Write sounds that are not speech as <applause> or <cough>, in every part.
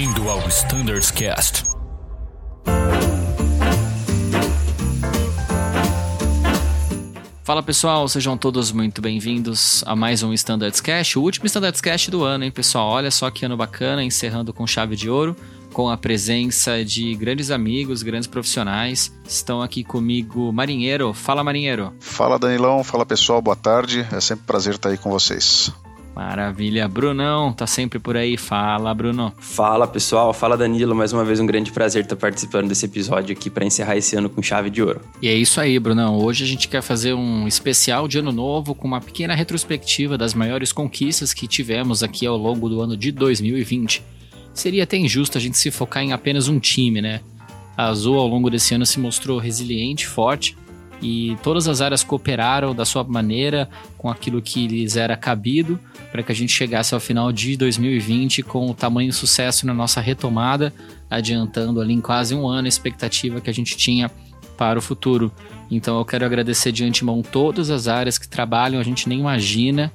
Bem-vindo ao Standards Cast. Fala pessoal, sejam todos muito bem-vindos a mais um Standards Cast, o último Standards Cast do ano, hein, pessoal? Olha só que ano bacana, encerrando com chave de ouro, com a presença de grandes amigos, grandes profissionais. Estão aqui comigo Marinheiro. Fala, Marinheiro. Fala, Danilão. Fala, pessoal. Boa tarde. É sempre um prazer estar aí com vocês. Maravilha. Brunão, tá sempre por aí. Fala, Bruno. Fala, pessoal. Fala, Danilo. Mais uma vez, um grande prazer estar participando desse episódio aqui para encerrar esse ano com chave de ouro. E é isso aí, Brunão. Hoje a gente quer fazer um especial de ano novo com uma pequena retrospectiva das maiores conquistas que tivemos aqui ao longo do ano de 2020. Seria até injusto a gente se focar em apenas um time, né? A Azul ao longo desse ano se mostrou resiliente, forte e todas as áreas cooperaram da sua maneira com aquilo que lhes era cabido para que a gente chegasse ao final de 2020 com o tamanho sucesso na nossa retomada, adiantando ali em quase um ano a expectativa que a gente tinha para o futuro. Então eu quero agradecer de antemão todas as áreas que trabalham, a gente nem imagina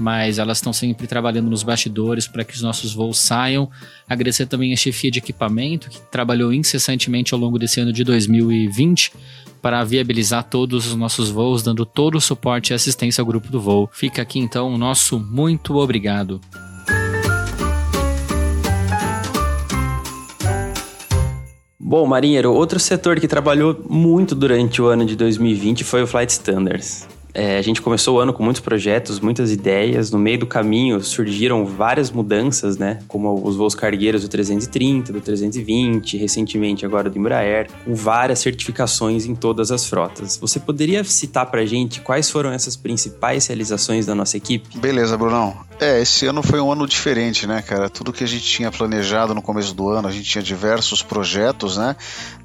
mas elas estão sempre trabalhando nos bastidores para que os nossos voos saiam. Agradecer também a chefia de equipamento, que trabalhou incessantemente ao longo desse ano de 2020 para viabilizar todos os nossos voos, dando todo o suporte e assistência ao grupo do voo. Fica aqui então o nosso muito obrigado. Bom, Marinheiro, outro setor que trabalhou muito durante o ano de 2020 foi o Flight Standards. É, a gente começou o ano com muitos projetos, muitas ideias. No meio do caminho surgiram várias mudanças, né? Como os voos cargueiros do 330, do 320, recentemente agora do Embraer, com várias certificações em todas as frotas. Você poderia citar pra gente quais foram essas principais realizações da nossa equipe? Beleza, Brunão. É, esse ano foi um ano diferente, né, cara? Tudo que a gente tinha planejado no começo do ano, a gente tinha diversos projetos, né?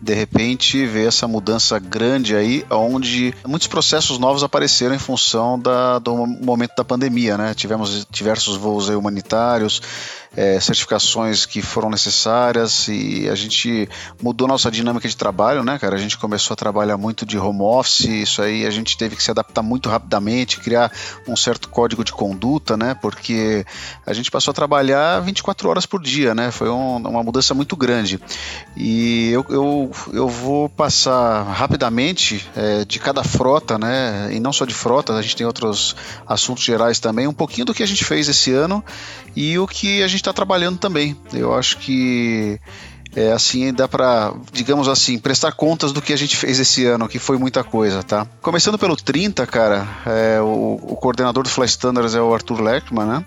De repente veio essa mudança grande aí, onde muitos processos novos apareceram aconteceram em função da, do momento da pandemia, né? Tivemos diversos voos humanitários, é, certificações que foram necessárias e a gente mudou nossa dinâmica de trabalho, né, cara? A gente começou a trabalhar muito de home office, isso aí a gente teve que se adaptar muito rapidamente, criar um certo código de conduta, né? Porque a gente passou a trabalhar 24 horas por dia, né? Foi um, uma mudança muito grande. E eu, eu, eu vou passar rapidamente é, de cada frota, né? E não só de frota, a gente tem outros assuntos gerais também, um pouquinho do que a gente fez esse ano e o que a gente está trabalhando também. Eu acho que é, assim dá para, digamos assim, prestar contas do que a gente fez esse ano, que foi muita coisa, tá? Começando pelo 30, cara, é, o, o, coordenador do Fly Standards é o Arthur Leckman, né?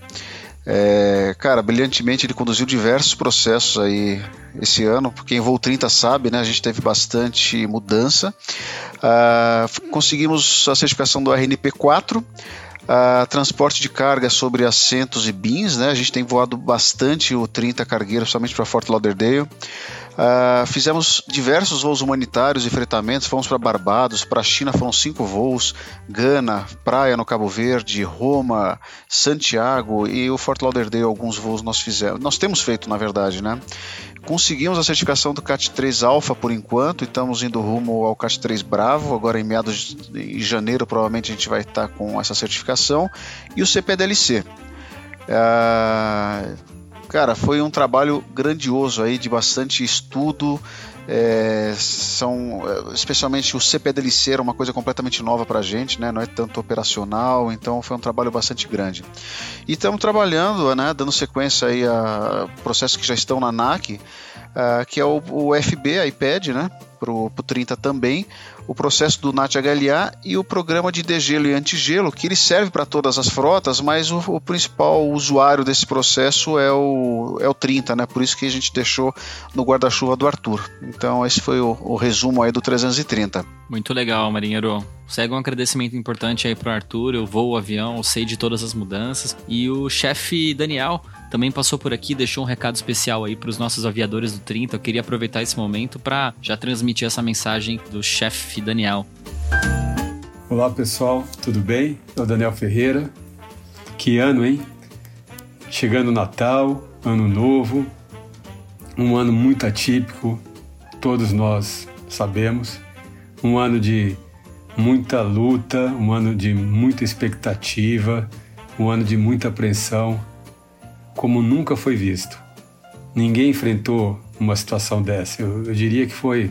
É, cara, brilhantemente ele conduziu diversos processos aí esse ano. Quem voou 30 sabe, né? A gente teve bastante mudança. Uh, conseguimos a certificação do RNP 4 Uh, transporte de carga sobre assentos e bins, né? A gente tem voado bastante o 30 cargueiro, somente para Fort Lauderdale. Uh, fizemos diversos voos humanitários e fretamentos. Fomos para Barbados, para a China foram cinco voos, Gana, Praia no Cabo Verde, Roma, Santiago e o Fort Lauderdale. Alguns voos nós fizemos, nós temos feito, na verdade, né? Conseguimos a certificação do CAT 3 Alpha por enquanto e estamos indo rumo ao CAT 3 Bravo. Agora, em meados de janeiro, provavelmente a gente vai estar com essa certificação. E o CPDLC. Ah, cara, foi um trabalho grandioso aí, de bastante estudo. É, são especialmente o CPDLC era uma coisa completamente nova para a gente, né? não é tanto operacional, então foi um trabalho bastante grande. E estamos trabalhando, né, dando sequência aí a processos que já estão na NAC, uh, que é o, o FB, iPad, né, para o 30 também, o processo do NAT-HLA e o programa de degelo e antigelo, que ele serve para todas as frotas, mas o, o, principal usuário desse processo é o, é o 30, né? Por isso que a gente deixou no guarda-chuva do Arthur. Então esse foi o, o resumo aí do 330. Muito legal, marinheiro. Segue um agradecimento importante aí pro Arthur, eu vou o avião, eu sei de todas as mudanças. E o chefe Daniel também passou por aqui, deixou um recado especial aí para os nossos aviadores do 30. Eu queria aproveitar esse momento para já transmitir essa mensagem do chefe Daniel. Olá pessoal, tudo bem? Sou Daniel Ferreira. Que ano, hein? Chegando Natal, Ano Novo, um ano muito atípico, todos nós sabemos. Um ano de muita luta, um ano de muita expectativa, um ano de muita apreensão como nunca foi visto. Ninguém enfrentou uma situação dessa. Eu, eu diria que foi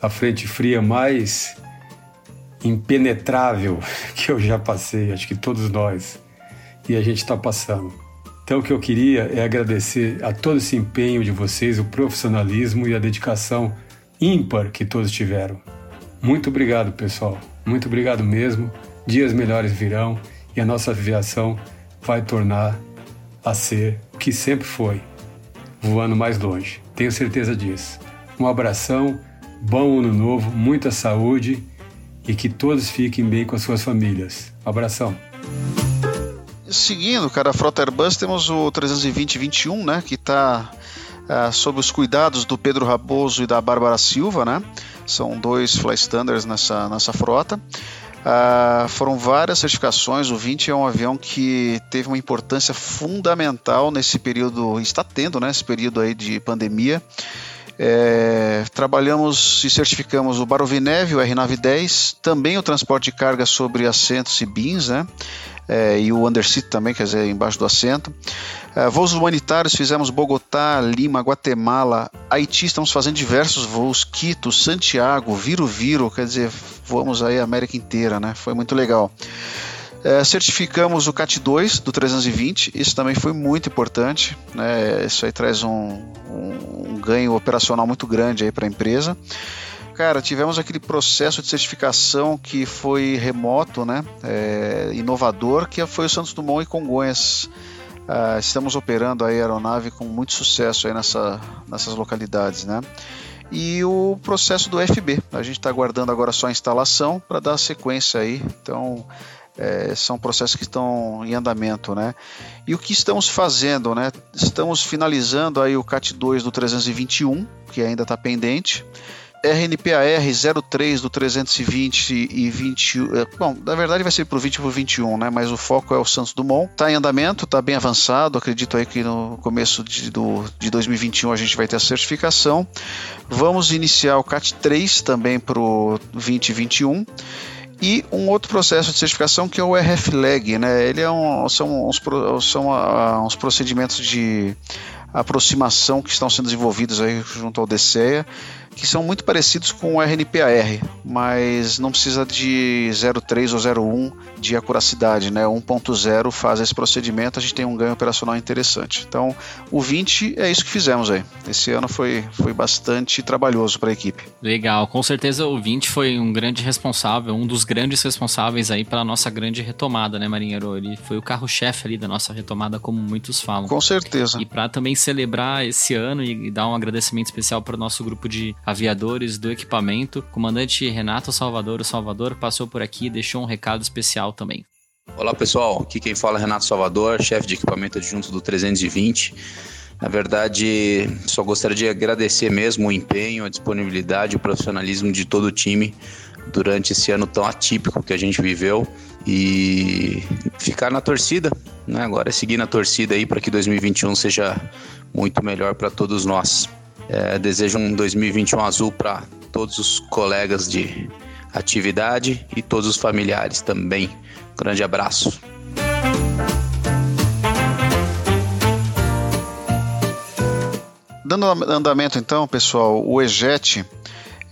a frente fria mais impenetrável <laughs> que eu já passei, acho que todos nós, e a gente está passando. Então, o que eu queria é agradecer a todo esse empenho de vocês, o profissionalismo e a dedicação ímpar que todos tiveram. Muito obrigado, pessoal. Muito obrigado mesmo. Dias melhores virão e a nossa aviação vai tornar a ser o que sempre foi, voando mais longe. Tenho certeza disso. Um abração, bom ano novo, muita saúde e que todos fiquem bem com as suas famílias. Abração. Seguindo, cara, a Frota Airbus temos o 320-21, né, que está ah, sob os cuidados do Pedro Raposo e da Bárbara Silva, né? São dois fly standards nessa, nessa frota. Uh, foram várias certificações. O 20 é um avião que teve uma importância fundamental nesse período, está tendo, né? Esse período aí de pandemia. É, trabalhamos e certificamos o Barovinev, o R910, também o transporte de carga sobre assentos e bins, né? É, e o underseat também, quer dizer, embaixo do assento. É, voos humanitários fizemos Bogotá, Lima, Guatemala, Haiti, estamos fazendo diversos voos, Quito, Santiago, Viro Viro, quer dizer, voamos aí a América inteira, né? Foi muito legal. É, certificamos o CAT 2 do 320, isso também foi muito importante, né? Isso aí traz um, um, um ganho operacional muito grande aí para a empresa. Cara, tivemos aquele processo de certificação que foi remoto, né? É, inovador, que foi o Santos Dumont e Congonhas. Uh, estamos operando a aeronave com muito sucesso aí nessa, nessas localidades, né? E o processo do FB, a gente está aguardando agora só a instalação para dar sequência aí. Então, é, são processos que estão em andamento, né? E o que estamos fazendo, né? Estamos finalizando aí o CAT 2 do 321, que ainda está pendente. RNPAR 03 do 320 e 20. É, bom, na verdade vai ser para o 20 e para o 21, né? Mas o foco é o Santos Dumont. Está em andamento, está bem avançado. Acredito aí que no começo de, do, de 2021 a gente vai ter a certificação. Vamos iniciar o CAT 3 também para o 2021 e um outro processo de certificação que é o RFLEG, né? Ele é um, são, uns, são uh, uns procedimentos de aproximação que estão sendo desenvolvidos aí junto ao DCEA que são muito parecidos com o RNPAR, mas não precisa de 0,3 ou 0,1 de acuracidade, né? 1.0 faz esse procedimento, a gente tem um ganho operacional interessante. Então, o 20 é isso que fizemos aí. Esse ano foi, foi bastante trabalhoso para a equipe. Legal, com certeza o 20 foi um grande responsável, um dos grandes responsáveis aí pela nossa grande retomada, né, Marinheiro? Ele foi o carro-chefe ali da nossa retomada, como muitos falam. Com certeza. E para também celebrar esse ano e dar um agradecimento especial para o nosso grupo de aviadores do equipamento. Comandante Renato Salvador, o Salvador passou por aqui e deixou um recado especial também. Olá pessoal, aqui quem fala é Renato Salvador, chefe de equipamento adjunto do 320. Na verdade, só gostaria de agradecer mesmo o empenho, a disponibilidade, o profissionalismo de todo o time durante esse ano tão atípico que a gente viveu e ficar na torcida, né? Agora é seguir na torcida aí para que 2021 seja muito melhor para todos nós. É, desejo um 2021 azul para todos os colegas de atividade e todos os familiares também. Um grande abraço. Dando andamento então, pessoal, o EJET,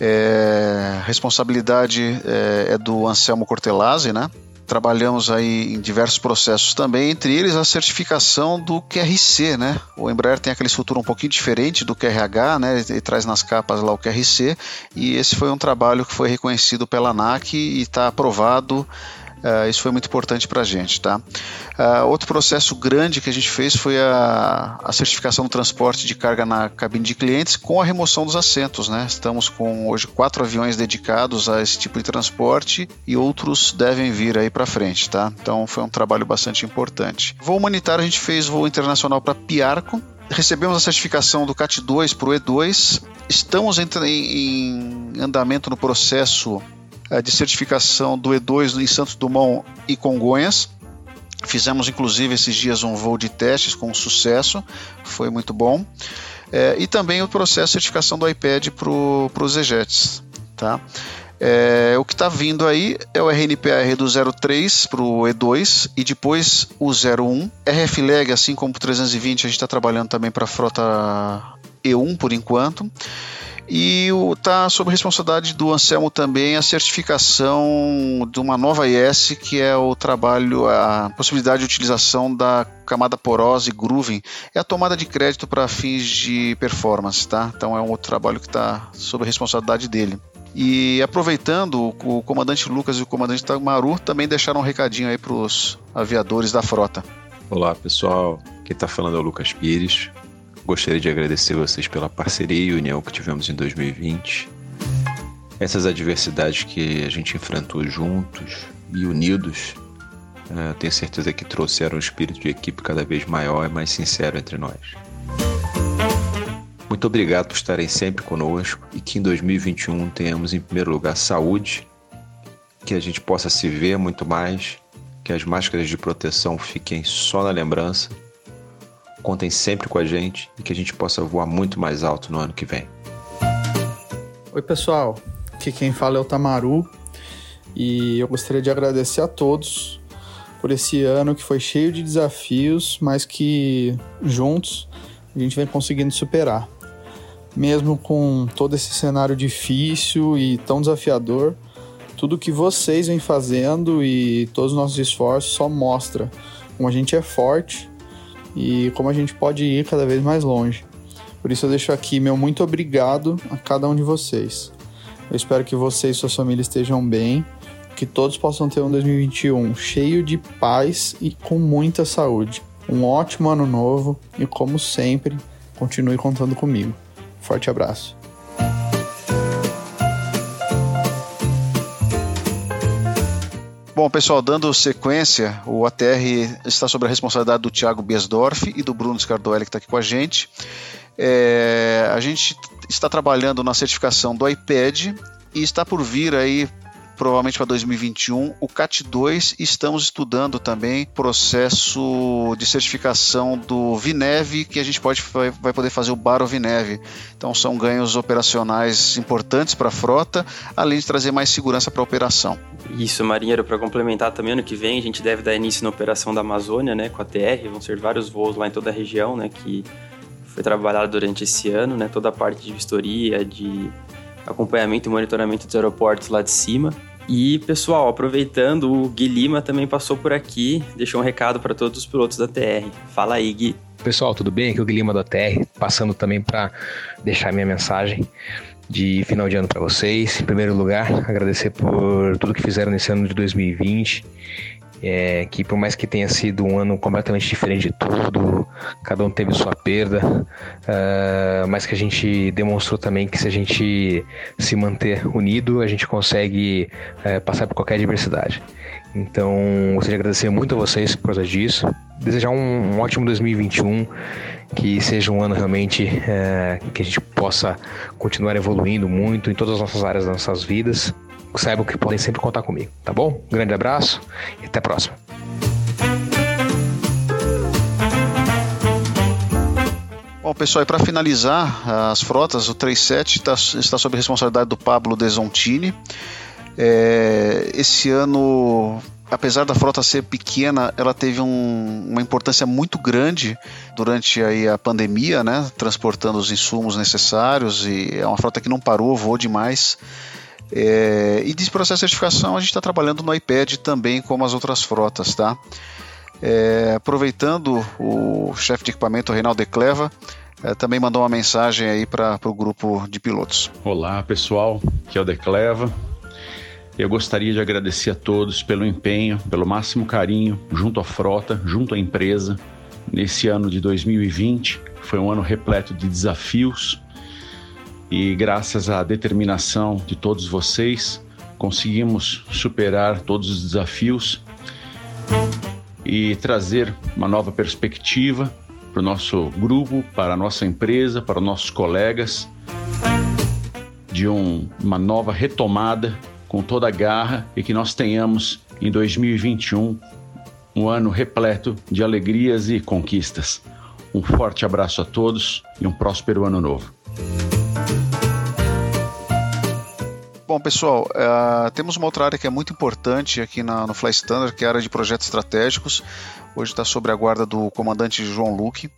é, responsabilidade é, é do Anselmo Cortelazzi, né? Trabalhamos aí em diversos processos também, entre eles a certificação do QRC, né? O Embraer tem aquela estrutura um pouquinho diferente do QRH, né? Ele traz nas capas lá o QRC e esse foi um trabalho que foi reconhecido pela ANAC e está aprovado Uh, isso foi muito importante para a gente. Tá? Uh, outro processo grande que a gente fez foi a, a, certificação do transporte de carga na cabine de clientes com a remoção dos assentos. Né? Estamos com hoje quatro aviões dedicados a esse tipo de transporte e outros devem vir aí para frente. Tá? Então foi um trabalho bastante importante. Voo humanitário a gente fez voo internacional para Piarco, recebemos a certificação do CAT 2 para o E2, estamos em, em, andamento no processo de certificação do E2 em Santos Dumont e Congonhas. Fizemos inclusive esses dias um voo de testes com sucesso, foi muito bom. É, e também o processo de certificação do iPad para os EJETs. Tá? É, o que está vindo aí é o RNPAR do 03 para o E2 e depois o 01. RFLEG, assim como o 320, a gente está trabalhando também para a frota E1 por enquanto. E está sob responsabilidade do Anselmo também a certificação de uma nova IS, que é o trabalho, a possibilidade de utilização da camada porosa e grooving. É a tomada de crédito para fins de performance, tá? Então é um outro trabalho que está sob responsabilidade dele. E aproveitando, o comandante Lucas e o comandante Tamaru também deixaram um recadinho aí para os aviadores da frota. Olá pessoal, quem está falando é o Lucas Pires, Gostaria de agradecer vocês pela parceria e união que tivemos em 2020. Essas adversidades que a gente enfrentou juntos e unidos, uh, tenho certeza que trouxeram um espírito de equipe cada vez maior e mais sincero entre nós. Muito obrigado por estarem sempre conosco e que em 2021 tenhamos em primeiro lugar saúde, que a gente possa se ver muito mais, que as máscaras de proteção fiquem só na lembrança contem sempre com a gente e que a gente possa voar muito mais alto no ano que vem. Oi, pessoal. Aqui quem fala é o Tamaru e eu gostaria de agradecer a todos por esse ano que foi cheio de desafios, mas que juntos a gente vem conseguindo superar. Mesmo com todo esse cenário difícil e tão desafiador, tudo que vocês vêm fazendo e todos os nossos esforços só mostra como a gente é forte e como a gente pode ir cada vez mais longe. Por isso eu deixo aqui meu muito obrigado a cada um de vocês. Eu espero que vocês e suas famílias estejam bem, que todos possam ter um 2021 cheio de paz e com muita saúde. Um ótimo ano novo e, como sempre, continue contando comigo. Forte abraço. Bom, pessoal, dando sequência, o ATR está sob a responsabilidade do Thiago Biesdorf e do Bruno Scardoelli, que está aqui com a gente. É, a gente está trabalhando na certificação do iPad e está por vir aí provavelmente para 2021, o CAT2 estamos estudando também processo de certificação do Vineve, que a gente pode vai poder fazer o Baro Vineve. Então são ganhos operacionais importantes para a frota, além de trazer mais segurança para a operação. Isso, marinheiro, para complementar também ano que vem a gente deve dar início na operação da Amazônia, né, com a TR, vão ser vários voos lá em toda a região, né, que foi trabalhado durante esse ano, né, toda a parte de vistoria, de acompanhamento e monitoramento dos aeroportos lá de cima. E, pessoal, aproveitando, o Gui Lima também passou por aqui, deixou um recado para todos os pilotos da TR. Fala aí, Gui. Pessoal, tudo bem? Aqui é o Gui Lima da TR, passando também para deixar minha mensagem de final de ano para vocês. Em primeiro lugar, agradecer por tudo que fizeram nesse ano de 2020 é, que por mais que tenha sido um ano completamente diferente de tudo, cada um teve sua perda, uh, mas que a gente demonstrou também que se a gente se manter unido, a gente consegue uh, passar por qualquer adversidade. Então, gostaria de agradecer muito a vocês por causa disso. Desejar um, um ótimo 2021, que seja um ano realmente é, que a gente possa continuar evoluindo muito em todas as nossas áreas das nossas vidas saibam que podem sempre contar comigo, tá bom? Grande abraço e até a próxima. Bom, pessoal, e para finalizar as frotas, o 37 está, está sob responsabilidade do Pablo Desontini. É, esse ano, apesar da frota ser pequena, ela teve um, uma importância muito grande durante aí a pandemia, né, transportando os insumos necessários e é uma frota que não parou, voou demais. É, e de processo de certificação a gente está trabalhando no iPad também, como as outras frotas, tá? É, aproveitando, o chefe de equipamento, Reinaldo De Cleva, é, também mandou uma mensagem aí para o grupo de pilotos. Olá pessoal, aqui é o De Cleva. Eu gostaria de agradecer a todos pelo empenho, pelo máximo carinho, junto à frota, junto à empresa, nesse ano de 2020. Foi um ano repleto de desafios, e graças à determinação de todos vocês, conseguimos superar todos os desafios e trazer uma nova perspectiva para o nosso grupo, para a nossa empresa, para os nossos colegas, de um, uma nova retomada com toda a garra e que nós tenhamos em 2021 um ano repleto de alegrias e conquistas. Um forte abraço a todos e um próspero ano novo. Bom, pessoal, uh, temos uma outra área que é muito importante aqui na, no Fly Standard, que é a área de projetos estratégicos. Hoje está sob a guarda do comandante João Luque.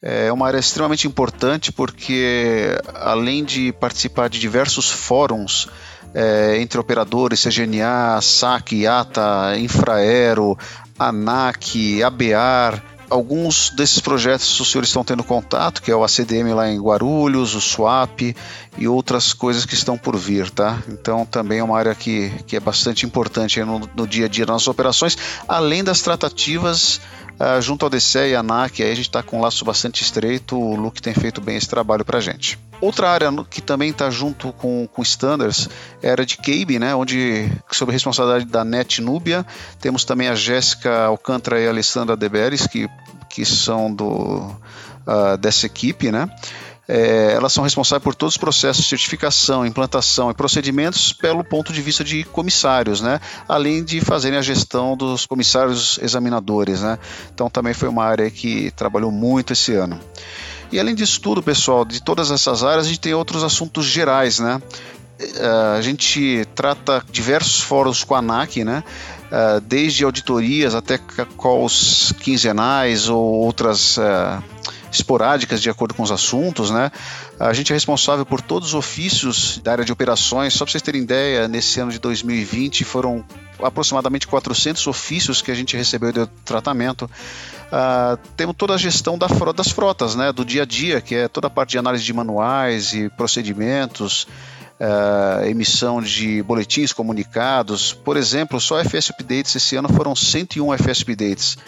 É uma área extremamente importante porque, além de participar de diversos fóruns é, entre operadores, CGNA, SAC, IATA, Infraero, ANAC, ABAR, alguns desses projetos os senhores estão tendo contato, que é o ACDM lá em Guarulhos, o SWAP e outras coisas que estão por vir, tá? Então também é uma área que, que é bastante importante no, no dia a dia das nossas operações, além das tratativas uh, junto ao DCE e a ANAC, aí a gente está com um laço bastante estreito, o Luke tem feito bem esse trabalho para a gente. Outra área que também está junto com, com standards a área de CABE, né, onde, sob responsabilidade da NET Nubia, temos também a Jéssica Alcântara e a Alessandra Deberes, que, que são do, uh, dessa equipe, né? É, elas são responsáveis por todos os processos de certificação, implantação e procedimentos pelo ponto de vista de comissários, né? além de fazerem a gestão dos comissários examinadores. Né? Então também foi uma área que trabalhou muito esse ano. E além disso tudo, pessoal, de todas essas áreas, a gente tem outros assuntos gerais, né? É, a gente trata diversos fóruns com a ANAC, né? É, desde auditorias até calls quinzenais ou outras uh, esporádicas de acordo com os assuntos, né? A gente é responsável por todos os ofícios da área de operações. Só para vocês terem ideia, nesse ano de 2020 foram aproximadamente 400 ofícios que a gente recebeu de tratamento. Uh, temos toda a gestão da, das frotas, né, do dia a dia, que é toda a parte de análise de manuais e procedimentos, uh, emissão de boletins comunicados. Por exemplo, só FS Updates esse ano foram 101 FS Updates.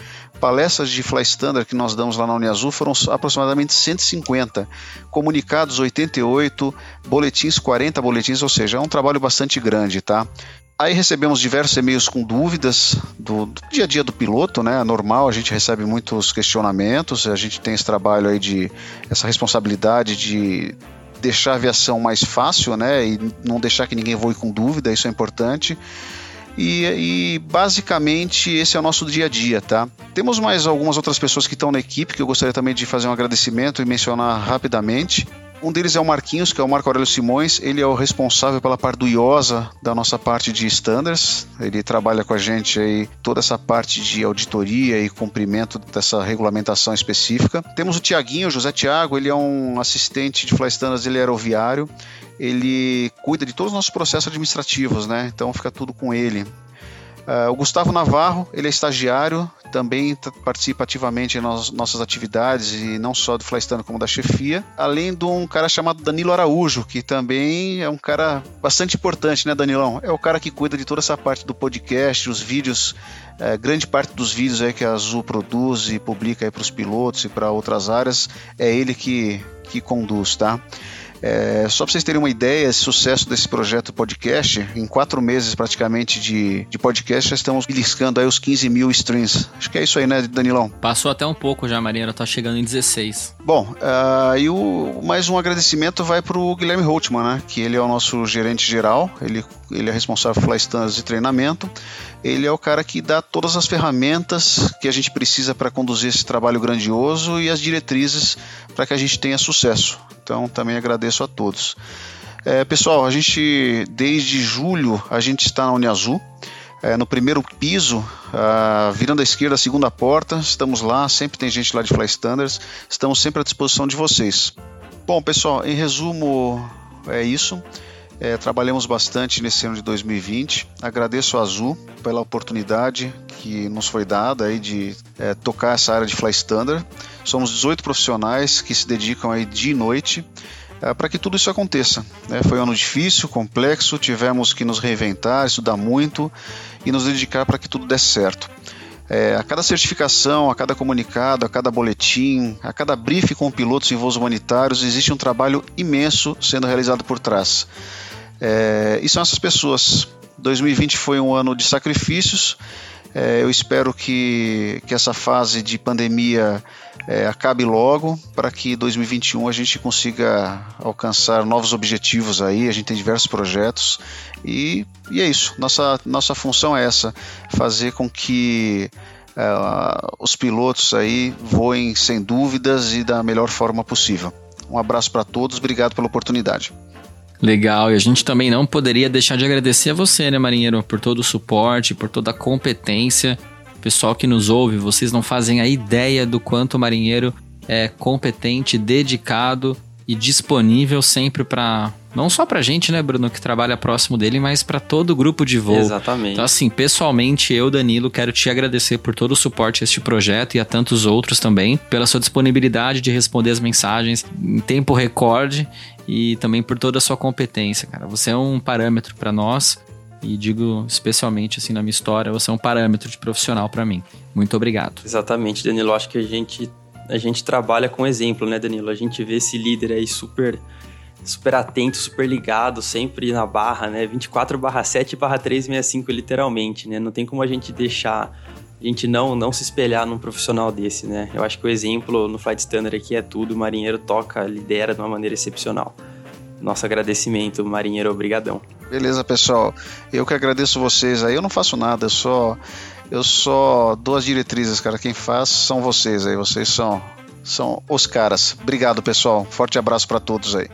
Palestras de Fly Standard que nós damos lá na Uniazul foram aproximadamente 150. Comunicados 88, boletins 40 boletins, ou seja, é um trabalho bastante grande, tá? Aí recebemos diversos e-mails com dúvidas do, do, dia a dia do piloto, né? Normal, a gente recebe muitos questionamentos, a gente tem esse trabalho aí de essa responsabilidade de deixar a aviação mais fácil, né? E não deixar que ninguém voe com dúvida, isso é importante. E, e, basicamente esse é o nosso dia a dia, tá? Temos mais algumas outras pessoas que estão na equipe que eu gostaria também de fazer um agradecimento e mencionar rapidamente. Um deles é o Marquinhos, que é o Marco Aurélio Simões. Ele é o responsável pela parte do IOSA da nossa parte de standards. Ele trabalha com a gente aí toda essa parte de auditoria e cumprimento dessa regulamentação específica. Temos o Tiaguinho, José Tiago, ele é um assistente de Fly Standards, ele é aeroviário. Ele cuida de todos os nossos processos administrativos, né? Então fica tudo com ele. Uh, o Gustavo Navarro, ele é estagiário, também participa ativamente nas nossas atividades, e não só do Flystano como da chefia, além de um cara chamado Danilo Araújo, que também é um cara bastante importante, né, Danilão? É o cara que cuida de toda essa parte do podcast, os vídeos, é, grande parte dos vídeos aí que a Azul produz e publica para os pilotos e para outras áreas, é ele que, que conduz, tá? É, só para vocês terem uma ideia, esse sucesso desse projeto podcast, em quatro meses praticamente de, de podcast, já estamos beliscando aí os 15 mil streams. Acho que é isso aí, né, Danilão? Passou até um pouco já, Marinheiro, tá chegando em 16. Bom, uh, e o, mais um agradecimento vai para o Guilherme Holtman, né, que ele é o nosso gerente geral, ele, ele é responsável por Fly Standards de treinamento, ele é o cara que dá todas as ferramentas que a gente precisa para conduzir esse trabalho grandioso e as diretrizes para que a gente tenha sucesso. Então também agradeço a todos. É, pessoal, a gente desde julho a gente está na Uniazul. É, no primeiro piso, uh, virando à esquerda, segunda porta, estamos lá, sempre tem gente lá de Fly Standards, estamos sempre à disposição de vocês. Bom, pessoal, em resumo, é isso. É, trabalhamos bastante nesse ano de 2020. Agradeço a Azul pela oportunidade que nos foi dada aí de é, tocar essa área de Fly Standard. Somos 18 profissionais que se dedicam aí dia e noite é, para que tudo isso aconteça. Né? Foi um ano difícil, complexo, tivemos que nos reinventar, estudar muito e nos dedicar para que tudo desse certo. É, a cada certificação, a cada comunicado, a cada boletim, a cada briefing com pilotos em voos humanitários, existe um trabalho imenso sendo realizado por trás. É, e são essas pessoas. 2020 foi um ano de sacrifícios. É, eu espero que, que essa fase de pandemia é, acabe logo para que 2021 a gente consiga alcançar novos objetivos aí. A gente tem diversos projetos e, e é isso. Nossa, nossa função é essa: fazer com que é, os pilotos aí voem sem dúvidas e da melhor forma possível. Um abraço para todos, obrigado pela oportunidade. Legal, e a gente também não poderia deixar de agradecer a você, né, Marinheiro, por todo o suporte, por toda a competência. Pessoal que nos ouve, vocês não fazem a ideia do quanto o Marinheiro é competente, dedicado e disponível sempre para não só pra gente, né, Bruno, que trabalha próximo dele, mas para todo o grupo de voo. Exatamente. Então, assim, pessoalmente, eu, Danilo, quero te agradecer por todo o suporte a este projeto e a tantos outros também, pela sua disponibilidade de responder as mensagens em tempo recorde e também por toda a sua competência, cara. Você é um parâmetro para nós e digo especialmente assim na minha história, você é um parâmetro de profissional para mim. Muito obrigado. Exatamente, Danilo. Acho que a gente a gente trabalha com exemplo, né, Danilo? A gente vê esse líder aí super super atento, super ligado, sempre na barra, né? 24 barra 7 barra 365, literalmente, né? Não tem como a gente deixar, a gente não, não se espelhar num profissional desse, né? Eu acho que o exemplo no Flight Standard aqui é tudo, o marinheiro toca, lidera de uma maneira excepcional. Nosso agradecimento, marinheiro, obrigadão. Beleza, pessoal. Eu que agradeço vocês aí. Eu não faço nada, eu só eu só dou as diretrizes, cara. Quem faz são vocês aí. Vocês são são os caras. Obrigado, pessoal. Forte abraço para todos aí.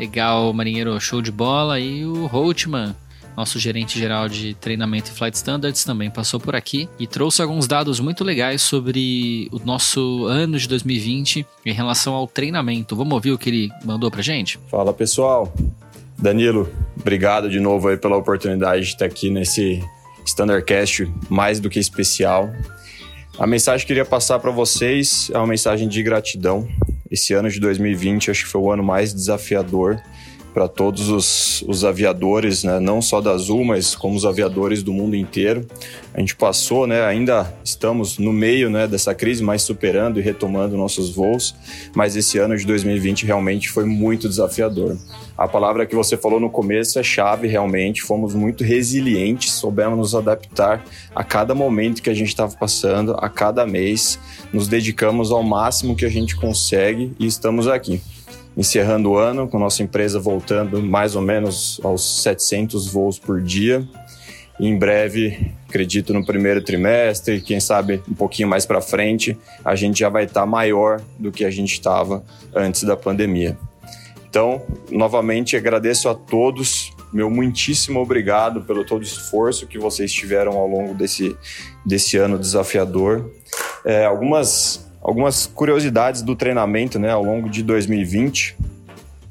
Legal, marinheiro, show de bola. E o Holtman, nosso gerente geral de treinamento e flight standards, também passou por aqui e trouxe alguns dados muito legais sobre o nosso ano de 2020 em relação ao treinamento. Vamos ouvir o que ele mandou pra gente? Fala pessoal, Danilo, obrigado de novo aí pela oportunidade de estar aqui nesse Standardcast mais do que especial. A mensagem que eu queria passar para vocês é uma mensagem de gratidão. Esse ano de 2020 acho que foi o ano mais desafiador para todos os, os aviadores, né? não só da Azul, mas como os aviadores do mundo inteiro. A gente passou, né? ainda estamos no meio né, dessa crise, mas superando e retomando nossos voos, mas esse ano de 2020 realmente foi muito desafiador. A palavra que você falou no começo é chave, realmente, fomos muito resilientes, soubemos nos adaptar a cada momento que a gente estava passando, a cada mês, nos dedicamos ao máximo que a gente consegue e estamos aqui encerrando o ano, com nossa empresa voltando mais ou menos aos 700 voos por dia. E em breve, acredito no primeiro trimestre, quem sabe um pouquinho mais para frente, a gente já vai estar tá maior do que a gente estava antes da pandemia. Então, novamente agradeço a todos, meu muitíssimo obrigado pelo todo o esforço que vocês tiveram ao longo desse, desse ano desafiador. É, algumas algumas curiosidades do treinamento né, ao longo de 2020.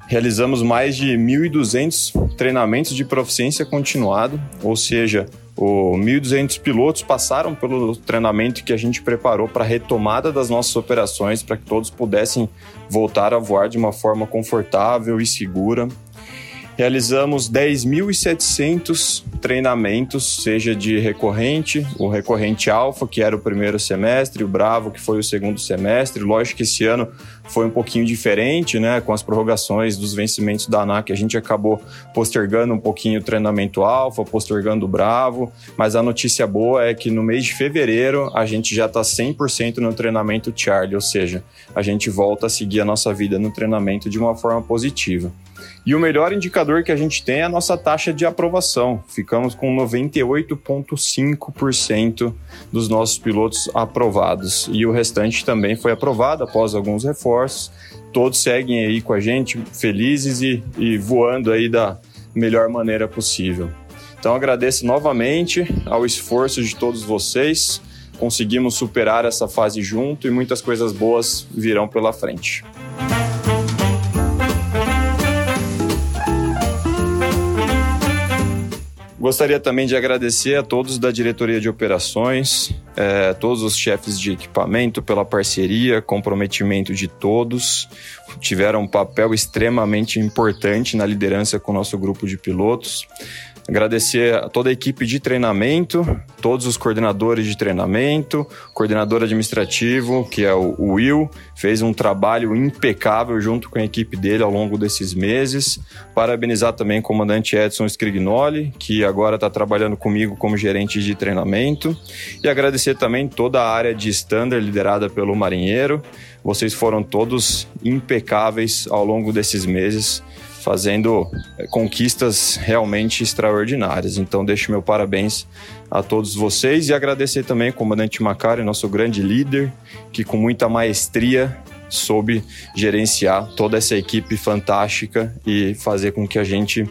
Realizamos mais de 1.200 treinamentos de proficiência continuado, ou seja, 1.200 pilotos passaram pelo treinamento que a gente preparou para a retomada das nossas operações, para que todos pudessem voltar a voar de uma forma confortável e segura. Realizamos 10.700 treinamentos, seja de recorrente, o recorrente alfa, que era o primeiro semestre, o bravo, que foi o segundo semestre. Lógico que esse ano foi um pouquinho diferente, né, com as prorrogações dos vencimentos da ANAC, a gente acabou postergando um pouquinho o treinamento alfa, postergando o bravo, mas a notícia boa é que no mês de fevereiro a gente já está 100% no treinamento Charlie, ou seja, a gente volta a seguir a nossa vida no treinamento de uma forma positiva. E o melhor indicador que a gente tem é a nossa taxa de aprovação. Ficamos com 98,5% dos nossos pilotos aprovados. E o restante também foi aprovado após alguns reforços. Todos seguem aí com a gente, felizes e, e voando aí da melhor maneira possível. Então agradeço novamente ao esforço de todos vocês. Conseguimos superar essa fase junto e muitas coisas boas virão pela frente. Gostaria também de agradecer a todos da diretoria de operações, é, todos os chefes de equipamento pela parceria, comprometimento de todos. Tiveram um papel extremamente importante na liderança com o nosso grupo de pilotos. Agradecer a toda a equipe de treinamento, todos os coordenadores de treinamento, coordenador administrativo, que é o Will, fez um trabalho impecável junto com a equipe dele ao longo desses meses. Parabenizar também o comandante Edson Scrignoli, que agora está trabalhando comigo como gerente de treinamento. E agradecer também toda a área de standard liderada pelo marinheiro. Vocês foram todos impecáveis ao longo desses meses fazendo eh, conquistas realmente extraordinárias. Então, deixo meu parabéns a todos vocês e agradecer também ao comandante Macari, nosso grande líder, que com muita maestria soube gerenciar toda essa equipe fantástica e fazer com que a gente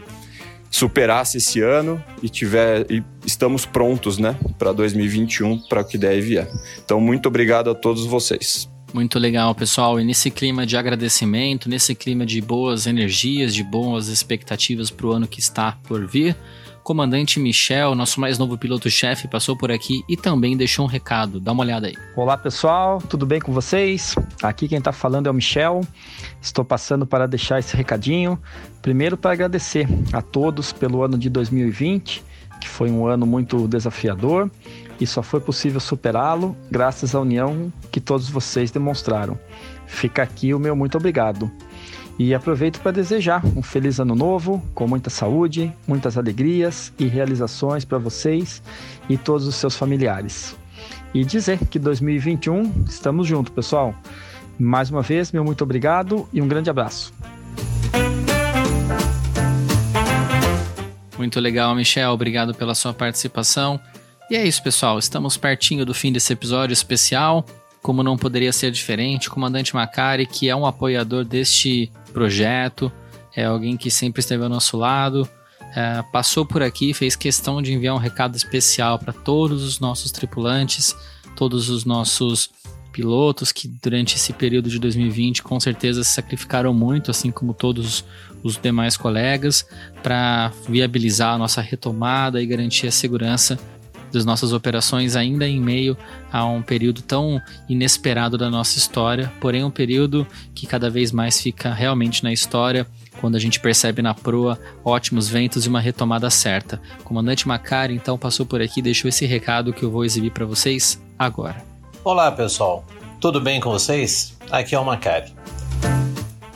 superasse esse ano e tiver e estamos prontos, né, para 2021, para o que deve vir. Então, muito obrigado a todos vocês. Muito legal, pessoal. E nesse clima de agradecimento, nesse clima de boas energias, de boas expectativas para o ano que está por vir, comandante Michel, nosso mais novo piloto-chefe, passou por aqui e também deixou um recado. Dá uma olhada aí. Olá, pessoal. Tudo bem com vocês? Aqui quem está falando é o Michel. Estou passando para deixar esse recadinho. Primeiro, para agradecer a todos pelo ano de 2020, que foi um ano muito desafiador e só foi possível superá-lo graças à união que todos vocês demonstraram. Fica aqui o meu muito obrigado. E aproveito para desejar um feliz ano novo, com muita saúde, muitas alegrias e realizações para vocês e todos os seus familiares. E dizer que 2021 estamos juntos, pessoal. Mais uma vez, meu muito obrigado e um grande abraço. Muito legal, Michel. Obrigado pela sua participação. E é isso, pessoal. Estamos pertinho do fim desse episódio especial. Como não poderia ser diferente, o comandante Macari, que é um apoiador deste projeto, é alguém que sempre esteve ao nosso lado, é, passou por aqui, fez questão de enviar um recado especial para todos os nossos tripulantes, todos os nossos pilotos que durante esse período de 2020 com certeza se sacrificaram muito, assim como todos os demais colegas, para viabilizar a nossa retomada e garantir a segurança das nossas operações, ainda em meio a um período tão inesperado da nossa história, porém um período que cada vez mais fica realmente na história quando a gente percebe na proa ótimos ventos e uma retomada certa. Comandante Macari então passou por aqui e deixou esse recado que eu vou exibir para vocês agora. Olá pessoal, tudo bem com vocês? Aqui é o Macari.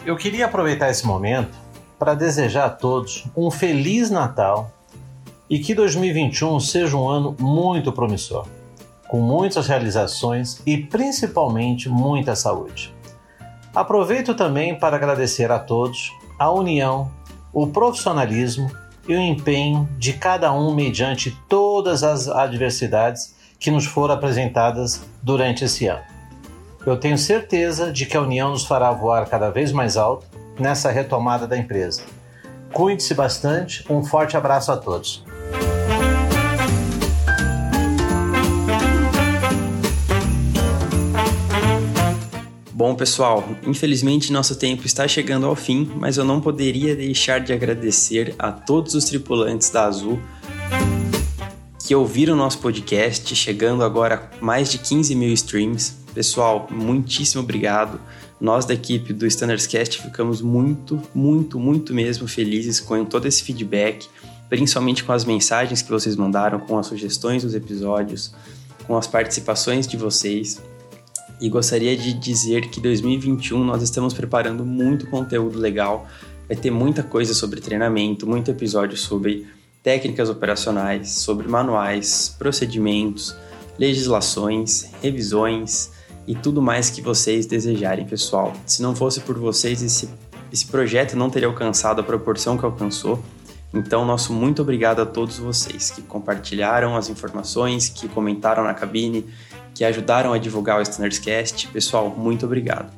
Eu queria aproveitar esse momento para desejar a todos um Feliz Natal e que 2021 seja um ano muito promissor, com muitas realizações e principalmente muita saúde. Aproveito também para agradecer a todos a união, o profissionalismo e o empenho de cada um mediante todas as adversidades que nos foram apresentadas durante esse ano. Eu tenho certeza de que a união nos fará voar cada vez mais alto nessa retomada da empresa. Cuide-se bastante, um forte abraço a todos. Bom, pessoal, infelizmente nosso tempo está chegando ao fim, mas eu não poderia deixar de agradecer a todos os tripulantes da Azul que ouviram nosso podcast, chegando agora a mais de 15 mil streams. Pessoal, muitíssimo obrigado. Nós da equipe do Standardscast ficamos muito, muito, muito mesmo felizes com todo esse feedback, principalmente com as mensagens que vocês mandaram, com as sugestões dos episódios, com as participações de vocês e gostaria de dizer que 2021 nós estamos preparando muito conteúdo legal. Vai ter muita coisa sobre treinamento, muito episódio sobre técnicas operacionais, sobre manuais, procedimentos, legislações, revisões e tudo mais que vocês desejarem, pessoal. Se não fosse por vocês, esse, esse projeto não teria alcançado a proporção que alcançou. Então, nosso muito obrigado a todos vocês que compartilharam as informações, que comentaram na cabine, que ajudaram a divulgar o Standardscast. Pessoal, muito obrigado.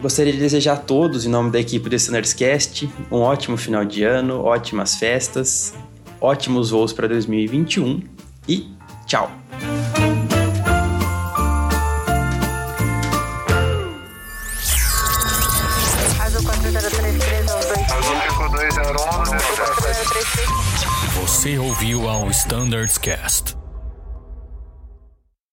Gostaria de desejar a todos, em nome da equipe do Standardscast, um ótimo final de ano, ótimas festas, ótimos voos para 2021 e tchau! Você ouviu ao Standards Cast.